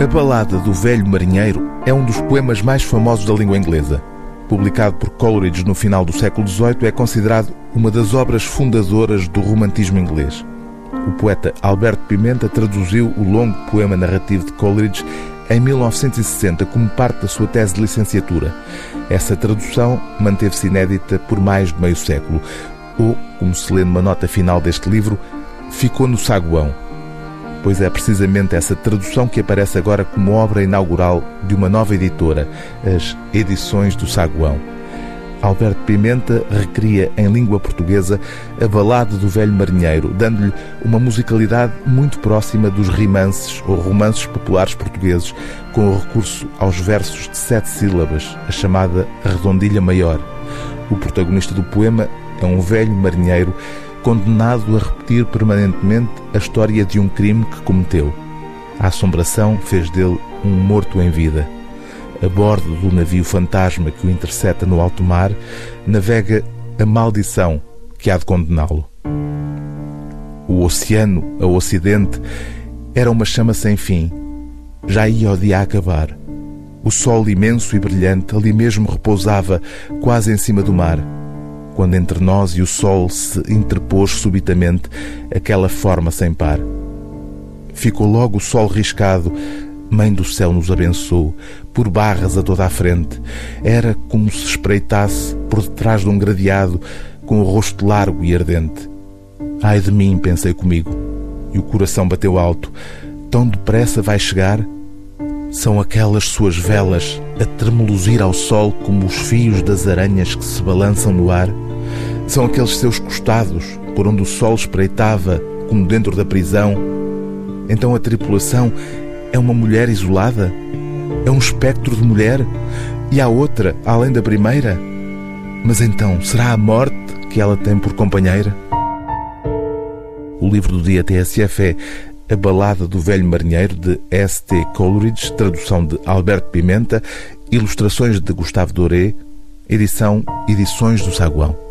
A Balada do Velho Marinheiro é um dos poemas mais famosos da língua inglesa. Publicado por Coleridge no final do século XVIII, é considerado uma das obras fundadoras do romantismo inglês. O poeta Alberto Pimenta traduziu o longo poema narrativo de Coleridge em 1960 como parte da sua tese de licenciatura. Essa tradução manteve-se inédita por mais de meio século, ou, como se lê numa nota final deste livro, ficou no saguão pois é precisamente essa tradução que aparece agora como obra inaugural de uma nova editora, as Edições do Saguão. Alberto Pimenta recria em língua portuguesa a balada do velho marinheiro, dando-lhe uma musicalidade muito próxima dos rimances ou romances populares portugueses, com o recurso aos versos de sete sílabas, a chamada redondilha maior. O protagonista do poema é um velho marinheiro condenado a repetir permanentemente a história de um crime que cometeu. A assombração fez dele um morto em vida. A bordo do navio fantasma que o intercepta no alto mar, navega a maldição que há de condená-lo. O oceano, ao ocidente, era uma chama sem fim. Já ia o dia a acabar. O sol imenso e brilhante ali mesmo repousava, quase em cima do mar quando entre nós e o sol se interpôs subitamente aquela forma sem par. Ficou logo o sol riscado, Mãe do céu nos abençoou, por barras a toda a frente. Era como se espreitasse por detrás de um gradeado, com o rosto largo e ardente. Ai de mim, pensei comigo, e o coração bateu alto. Tão depressa vai chegar? São aquelas suas velas a tremuluzir ao sol como os fios das aranhas que se balançam no ar? São aqueles seus costados por onde o sol espreitava como dentro da prisão? Então a tripulação é uma mulher isolada? É um espectro de mulher? E há outra, além da primeira? Mas então, será a morte que ela tem por companheira? O livro do dia TSF é a Balada do Velho Marinheiro, de S.T. Coleridge, tradução de Alberto Pimenta, ilustrações de Gustavo Doré, edição Edições do Saguão.